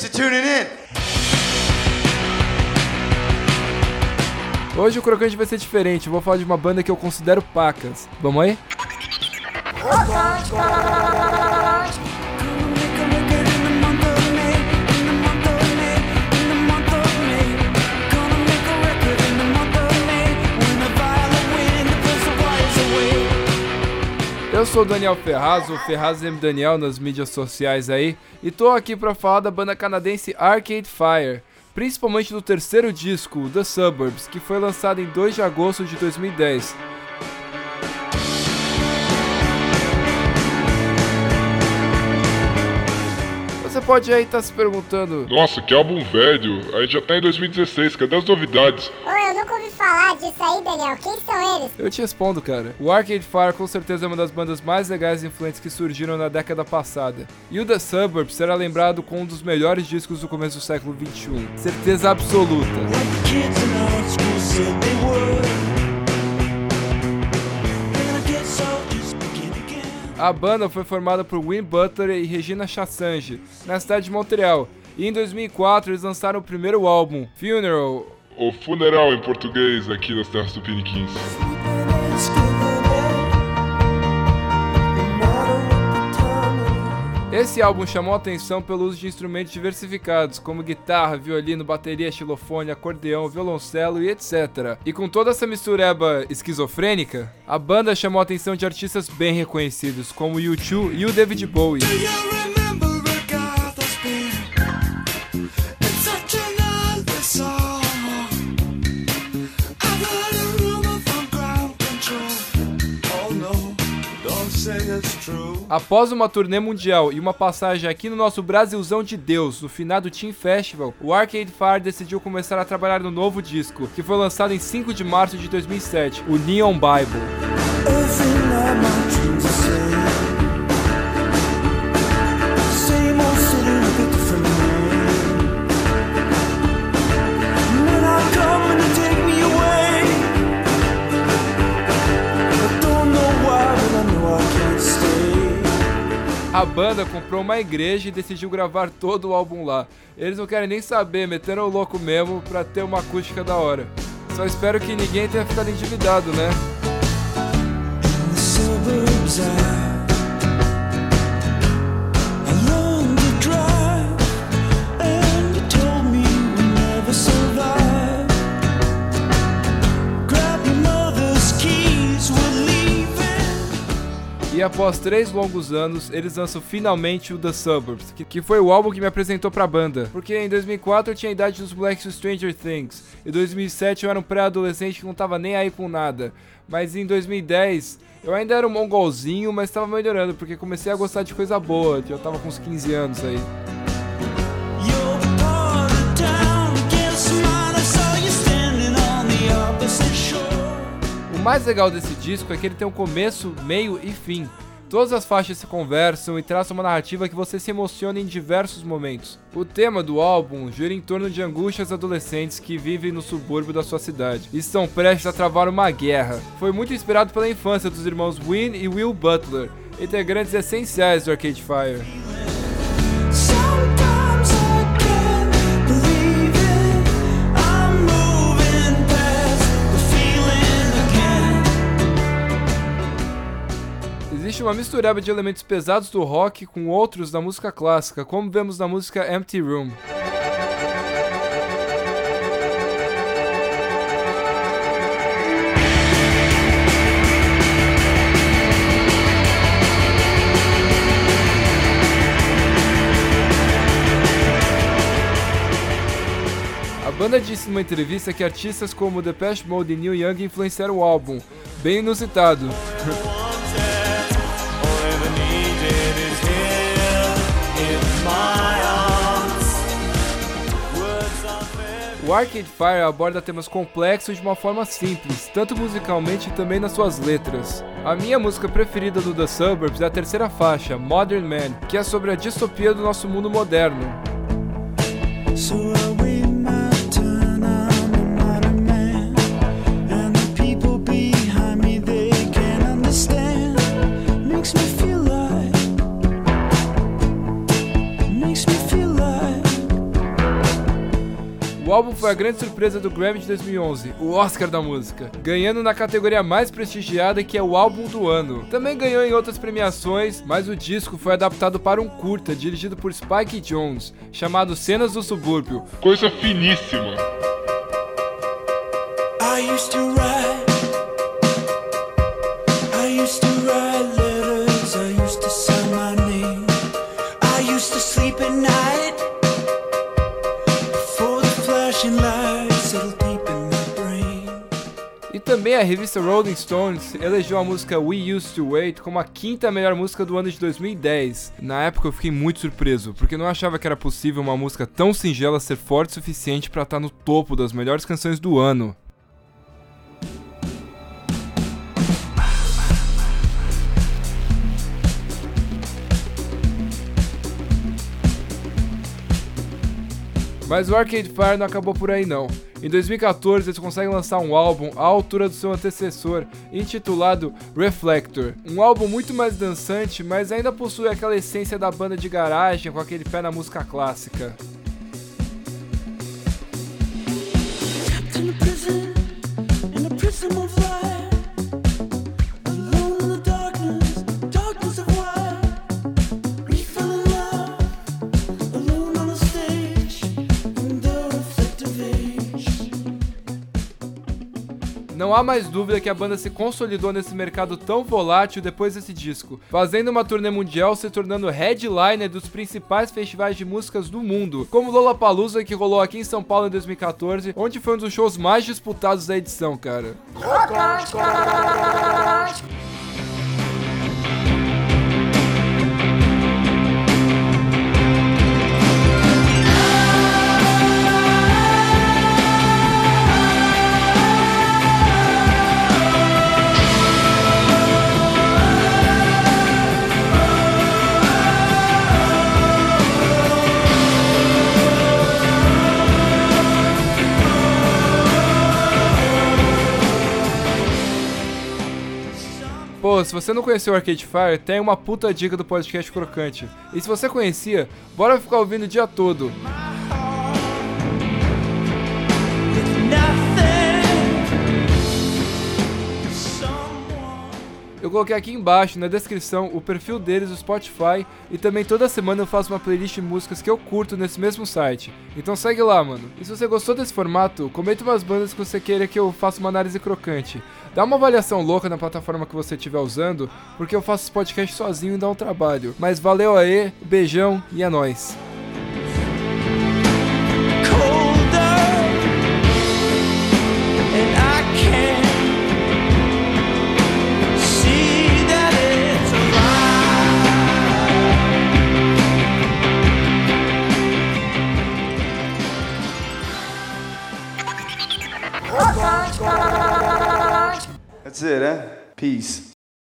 Thanks for tuning in. Hoje o crocante vai ser diferente, eu vou falar de uma banda que eu considero pacas. Vamos aí? Eu sou o Daniel Ferraz, o Ferraz M Daniel nas mídias sociais aí, e tô aqui pra falar da banda canadense Arcade Fire, principalmente do terceiro disco, The Suburbs, que foi lançado em 2 de agosto de 2010. Pode aí estar tá se perguntando: Nossa, que álbum velho! A gente já tá em 2016, cadê as novidades? Oi, eu nunca ouvi falar disso aí, Daniel. Quem são eles? Eu te respondo, cara. O Arcade Fire com certeza é uma das bandas mais legais e influentes que surgiram na década passada. E o The Suburbs será lembrado com um dos melhores discos do começo do século 21. Certeza absoluta. A banda foi formada por Win Butler e Regina Chassange, na cidade de Montreal, e em 2004 eles lançaram o primeiro álbum, Funeral. O funeral em português aqui das terras tupiniquins. Esse álbum chamou atenção pelo uso de instrumentos diversificados, como guitarra, violino, bateria, xilofone, acordeão, violoncelo e etc. E com toda essa mistureba esquizofrênica, a banda chamou a atenção de artistas bem reconhecidos, como o U2 e o David Bowie. Após uma turnê mundial e uma passagem aqui no nosso Brasilzão de Deus, no finado Team Festival, o Arcade Fire decidiu começar a trabalhar no novo disco, que foi lançado em 5 de março de 2007, o Neon Bible. A banda comprou uma igreja e decidiu gravar todo o álbum lá. Eles não querem nem saber, meteram o louco mesmo pra ter uma acústica da hora. Só espero que ninguém tenha ficado endividado, né? E após três longos anos, eles lançam finalmente o The Suburbs, que, que foi o álbum que me apresentou pra banda. Porque em 2004 eu tinha a idade dos moleques do Stranger Things, em 2007 eu era um pré-adolescente que não tava nem aí com nada. Mas em 2010 eu ainda era um mongolzinho, mas tava melhorando, porque comecei a gostar de coisa boa, eu tava com uns 15 anos aí. Mais legal desse disco é que ele tem um começo, meio e fim. Todas as faixas se conversam e traçam uma narrativa que você se emociona em diversos momentos. O tema do álbum gira em torno de angústias adolescentes que vivem no subúrbio da sua cidade e estão prestes a travar uma guerra. Foi muito inspirado pela infância dos irmãos Win e Will Butler, integrantes essenciais do Arcade Fire. Existe uma mistureba de elementos pesados do rock com outros da música clássica, como vemos na música Empty Room. A banda disse numa entrevista que artistas como Depeche Mode e Neil Young influenciaram o álbum, bem inusitado. O Arcade Fire aborda temas complexos de uma forma simples, tanto musicalmente também nas suas letras. A minha música preferida do The Suburbs é a terceira faixa, Modern Man, que é sobre a distopia do nosso mundo moderno. O álbum foi a grande surpresa do Grammy de 2011, o Oscar da música, ganhando na categoria mais prestigiada que é o álbum do ano. Também ganhou em outras premiações, mas o disco foi adaptado para um curta dirigido por Spike Jones, chamado Cenas do Subúrbio. Coisa finíssima. I used to ride. Também a revista Rolling Stones elegeu a música We Used to Wait como a quinta melhor música do ano de 2010. Na época eu fiquei muito surpreso, porque não achava que era possível uma música tão singela ser forte o suficiente para estar no topo das melhores canções do ano. Mas o Arcade Fire não acabou por aí não. Em 2014 eles conseguem lançar um álbum à altura do seu antecessor, intitulado Reflector. Um álbum muito mais dançante, mas ainda possui aquela essência da banda de garagem com aquele pé na música clássica. Não há mais dúvida que a banda se consolidou nesse mercado tão volátil depois desse disco, fazendo uma turnê mundial se tornando headliner dos principais festivais de músicas do mundo, como Lollapalooza que rolou aqui em São Paulo em 2014, onde foi um dos shows mais disputados da edição, cara. Pô, se você não conheceu o Arcade Fire, tem uma puta dica do podcast Crocante. E se você conhecia, bora ficar ouvindo o dia todo. Eu coloquei aqui embaixo na descrição o perfil deles no Spotify e também toda semana eu faço uma playlist de músicas que eu curto nesse mesmo site. Então segue lá, mano. E se você gostou desse formato, comenta umas bandas que você queira que eu faça uma análise crocante. Dá uma avaliação louca na plataforma que você estiver usando, porque eu faço esse podcast sozinho e dá um trabalho. Mas valeu aí, beijão e é nóis. That's it, huh? Peace.